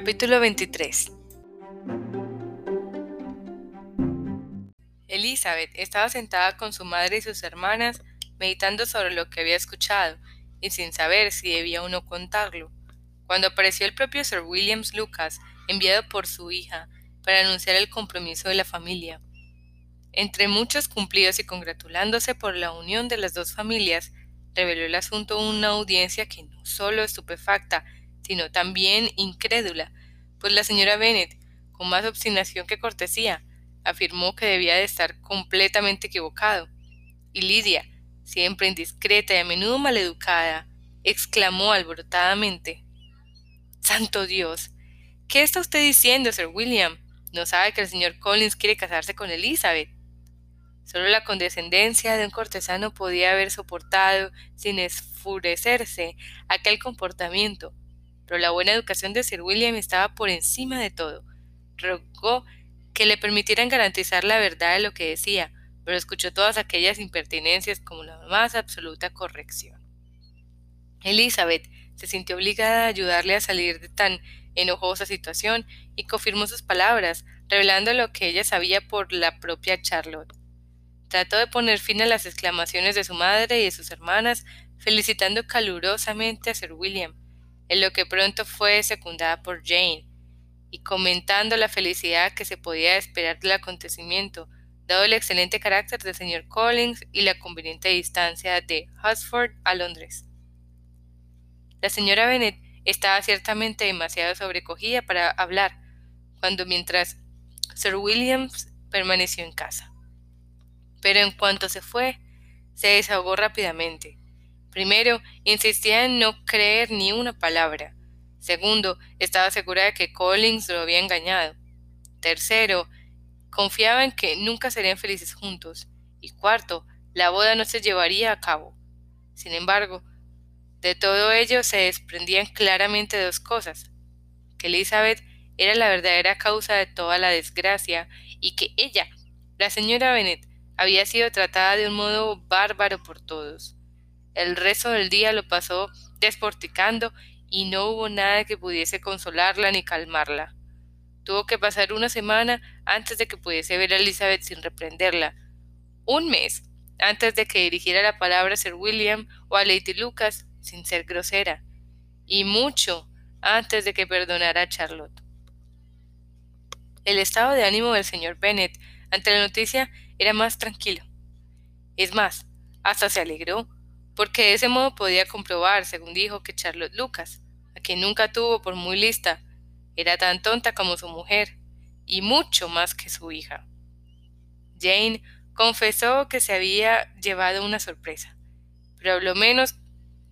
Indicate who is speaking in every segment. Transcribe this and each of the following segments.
Speaker 1: Capítulo 23 Elizabeth estaba sentada con su madre y sus hermanas, meditando sobre lo que había escuchado, y sin saber si debía o no contarlo, cuando apareció el propio Sir Williams Lucas, enviado por su hija, para anunciar el compromiso de la familia. Entre muchos cumplidos y congratulándose por la unión de las dos familias, reveló el asunto una audiencia que no solo estupefacta, sino también incrédula, pues la señora Bennet, con más obstinación que cortesía, afirmó que debía de estar completamente equivocado, y Lidia, siempre indiscreta y a menudo maleducada, exclamó alborotadamente Santo Dios. ¿Qué está usted diciendo, Sir William? ¿No sabe que el señor Collins quiere casarse con Elizabeth? Solo la condescendencia de un cortesano podía haber soportado, sin esfurecerse, aquel comportamiento. Pero la buena educación de Sir William estaba por encima de todo. Rogó que le permitieran garantizar la verdad de lo que decía, pero escuchó todas aquellas impertinencias como la más absoluta corrección. Elizabeth se sintió obligada a ayudarle a salir de tan enojosa situación y confirmó sus palabras, revelando lo que ella sabía por la propia Charlotte. Trató de poner fin a las exclamaciones de su madre y de sus hermanas, felicitando calurosamente a Sir William, en lo que pronto fue secundada por Jane, y comentando la felicidad que se podía esperar del acontecimiento, dado el excelente carácter del señor Collins y la conveniente distancia de Hunsford a Londres. La señora Bennet estaba ciertamente demasiado sobrecogida para hablar, cuando mientras Sir Williams permaneció en casa pero en cuanto se fue, se desahogó rápidamente. Primero, insistía en no creer ni una palabra. Segundo, estaba segura de que Collins lo había engañado. Tercero, confiaba en que nunca serían felices juntos. Y cuarto, la boda no se llevaría a cabo. Sin embargo, de todo ello se desprendían claramente dos cosas, que Elizabeth era la verdadera causa de toda la desgracia y que ella, la señora Bennet, había sido tratada de un modo bárbaro por todos. El resto del día lo pasó desporticando y no hubo nada que pudiese consolarla ni calmarla. Tuvo que pasar una semana antes de que pudiese ver a Elizabeth sin reprenderla. Un mes antes de que dirigiera la palabra a Sir William o a Lady Lucas sin ser grosera. Y mucho antes de que perdonara a Charlotte. El estado de ánimo del señor Bennet ante la noticia era más tranquilo. Es más, hasta se alegró, porque de ese modo podía comprobar, según dijo, que Charlotte Lucas, a quien nunca tuvo por muy lista, era tan tonta como su mujer, y mucho más que su hija. Jane confesó que se había llevado una sorpresa, pero habló menos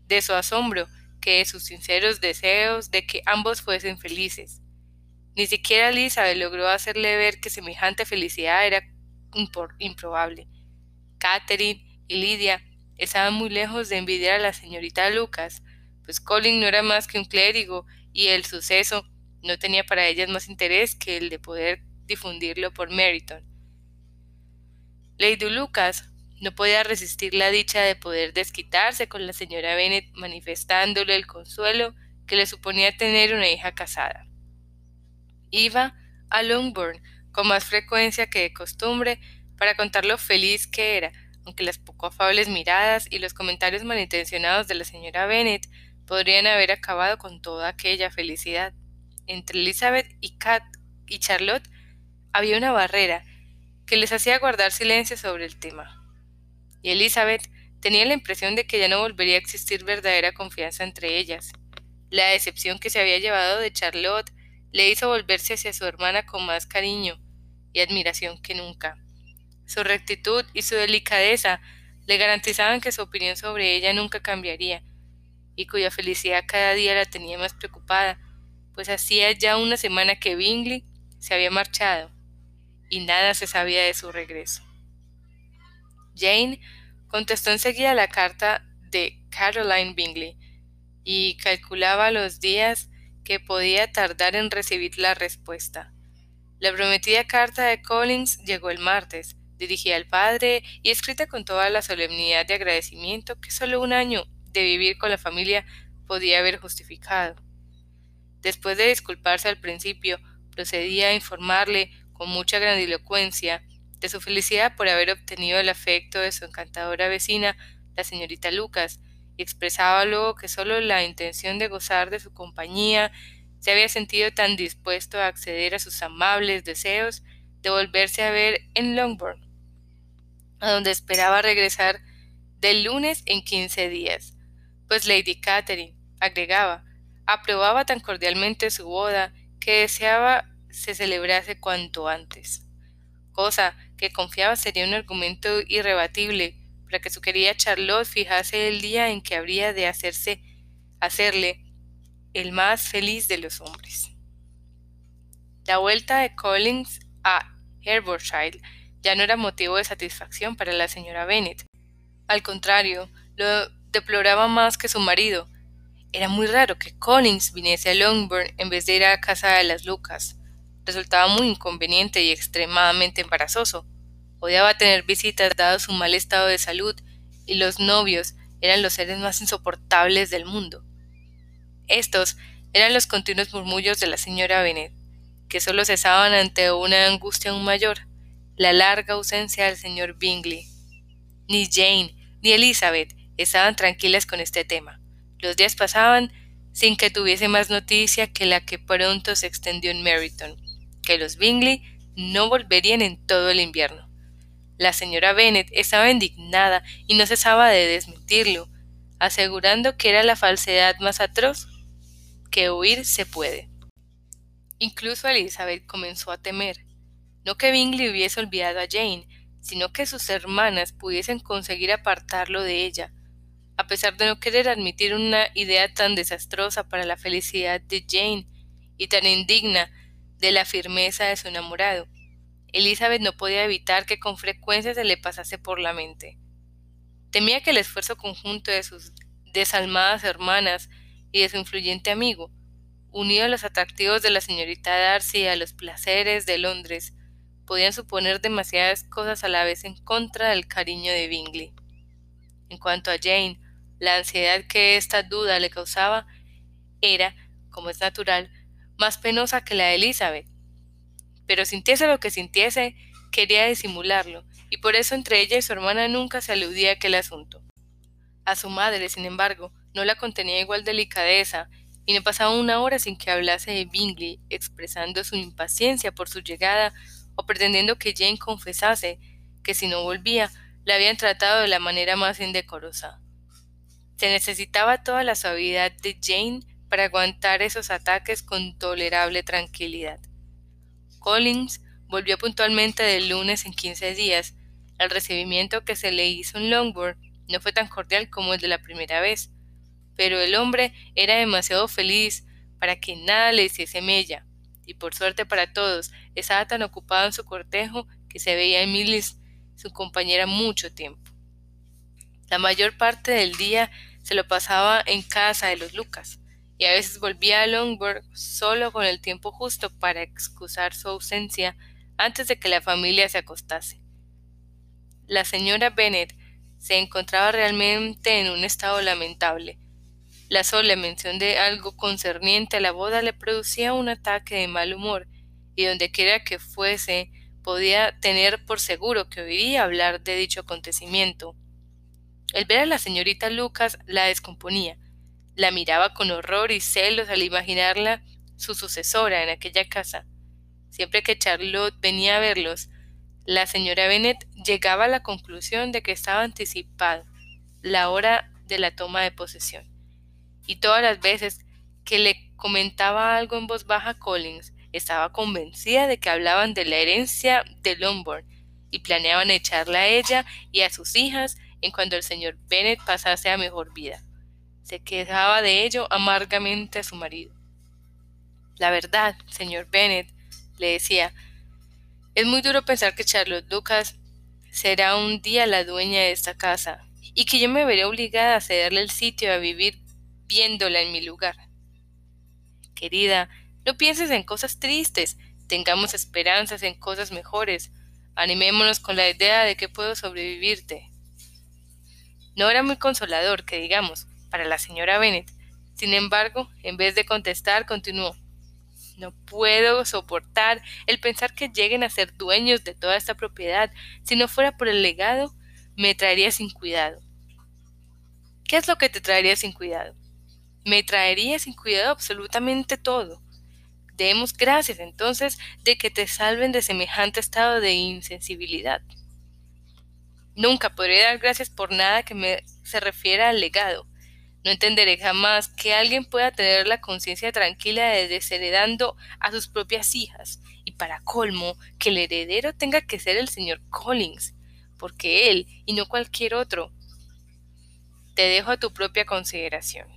Speaker 1: de su asombro que de sus sinceros deseos de que ambos fuesen felices. Ni siquiera Elizabeth logró hacerle ver que semejante felicidad era improbable. Catherine y Lidia estaban muy lejos de envidiar a la señorita Lucas, pues Colin no era más que un clérigo y el suceso no tenía para ellas más interés que el de poder difundirlo por Meryton. Lady Lucas no podía resistir la dicha de poder desquitarse con la señora Bennet manifestándole el consuelo que le suponía tener una hija casada. Iba a Longbourn con más frecuencia que de costumbre para contar lo feliz que era, aunque las poco afables miradas y los comentarios malintencionados de la señora Bennet podrían haber acabado con toda aquella felicidad. Entre Elizabeth y Kat y Charlotte había una barrera que les hacía guardar silencio sobre el tema. Y Elizabeth tenía la impresión de que ya no volvería a existir verdadera confianza entre ellas. La decepción que se había llevado de Charlotte le hizo volverse hacia su hermana con más cariño, y admiración que nunca. Su rectitud y su delicadeza le garantizaban que su opinión sobre ella nunca cambiaría, y cuya felicidad cada día la tenía más preocupada, pues hacía ya una semana que Bingley se había marchado, y nada se sabía de su regreso. Jane contestó enseguida la carta de Caroline Bingley, y calculaba los días que podía tardar en recibir la respuesta. La prometida carta de Collins llegó el martes, dirigida al padre y escrita con toda la solemnidad de agradecimiento que solo un año de vivir con la familia podía haber justificado. Después de disculparse al principio, procedía a informarle con mucha grandilocuencia de su felicidad por haber obtenido el afecto de su encantadora vecina, la señorita Lucas, y expresaba luego que solo la intención de gozar de su compañía se había sentido tan dispuesto a acceder a sus amables deseos de volverse a ver en Longbourn, a donde esperaba regresar del lunes en quince días, pues Lady Catherine, agregaba, aprobaba tan cordialmente su boda que deseaba se celebrase cuanto antes, cosa que confiaba sería un argumento irrebatible para que su querida Charlotte fijase el día en que habría de hacerse hacerle el más feliz de los hombres. La vuelta de Collins a Hertfordshire ya no era motivo de satisfacción para la señora Bennet. Al contrario, lo deploraba más que su marido. Era muy raro que Collins viniese a Longbourn en vez de ir a casa de las Lucas. Resultaba muy inconveniente y extremadamente embarazoso. Odiaba tener visitas dado su mal estado de salud, y los novios eran los seres más insoportables del mundo. Estos eran los continuos murmullos de la señora Bennet, que solo cesaban ante una angustia aún mayor, la larga ausencia del señor Bingley. Ni Jane ni Elizabeth estaban tranquilas con este tema. Los días pasaban sin que tuviese más noticia que la que pronto se extendió en Meryton, que los Bingley no volverían en todo el invierno. La señora Bennet estaba indignada y no cesaba de desmentirlo, asegurando que era la falsedad más atroz que huir se puede. Incluso Elizabeth comenzó a temer, no que Bingley hubiese olvidado a Jane, sino que sus hermanas pudiesen conseguir apartarlo de ella, a pesar de no querer admitir una idea tan desastrosa para la felicidad de Jane y tan indigna de la firmeza de su enamorado. Elizabeth no podía evitar que con frecuencia se le pasase por la mente. Temía que el esfuerzo conjunto de sus desalmadas hermanas y de su influyente amigo, unido a los atractivos de la señorita Darcy y a los placeres de Londres, podían suponer demasiadas cosas a la vez en contra del cariño de Bingley. En cuanto a Jane, la ansiedad que esta duda le causaba era, como es natural, más penosa que la de Elizabeth. Pero sintiese lo que sintiese, quería disimularlo, y por eso entre ella y su hermana nunca se aludía a aquel asunto. A su madre, sin embargo, no la contenía igual delicadeza, y no pasaba una hora sin que hablase de Bingley, expresando su impaciencia por su llegada o pretendiendo que Jane confesase que si no volvía, la habían tratado de la manera más indecorosa. Se necesitaba toda la suavidad de Jane para aguantar esos ataques con tolerable tranquilidad. Collins volvió puntualmente del lunes en quince días. El recibimiento que se le hizo en Longbourn no fue tan cordial como el de la primera vez, pero el hombre era demasiado feliz para que nada le hiciese mella, y por suerte para todos, estaba tan ocupado en su cortejo que se veía en Millis, su compañera, mucho tiempo. La mayor parte del día se lo pasaba en casa de los Lucas, y a veces volvía a Longbourn solo con el tiempo justo para excusar su ausencia antes de que la familia se acostase. La señora Bennet se encontraba realmente en un estado lamentable, la sola mención de algo concerniente a la boda le producía un ataque de mal humor, y donde quiera que fuese podía tener por seguro que oiría hablar de dicho acontecimiento. El ver a la señorita Lucas la descomponía, la miraba con horror y celos al imaginarla su sucesora en aquella casa. Siempre que Charlotte venía a verlos, la señora Bennet llegaba a la conclusión de que estaba anticipada la hora de la toma de posesión y todas las veces que le comentaba algo en voz baja Collins, estaba convencida de que hablaban de la herencia de Lombard y planeaban echarla a ella y a sus hijas en cuanto el señor Bennet pasase a mejor vida. Se quejaba de ello amargamente a su marido. La verdad, señor Bennet, le decía, es muy duro pensar que Charlotte Lucas será un día la dueña de esta casa y que yo me veré obligada a cederle el sitio a vivir viéndola en mi lugar. Querida, no pienses en cosas tristes, tengamos esperanzas en cosas mejores, animémonos con la idea de que puedo sobrevivirte. No era muy consolador, que digamos, para la señora Bennet. Sin embargo, en vez de contestar, continuó. No puedo soportar el pensar que lleguen a ser dueños de toda esta propiedad. Si no fuera por el legado, me traería sin cuidado. ¿Qué es lo que te traería sin cuidado? Me traería sin cuidado absolutamente todo. Demos gracias entonces de que te salven de semejante estado de insensibilidad. Nunca podré dar gracias por nada que me se refiera al legado. No entenderé jamás que alguien pueda tener la conciencia tranquila de desheredando a sus propias hijas, y para colmo, que el heredero tenga que ser el señor Collins, porque él, y no cualquier otro. Te dejo a tu propia consideración.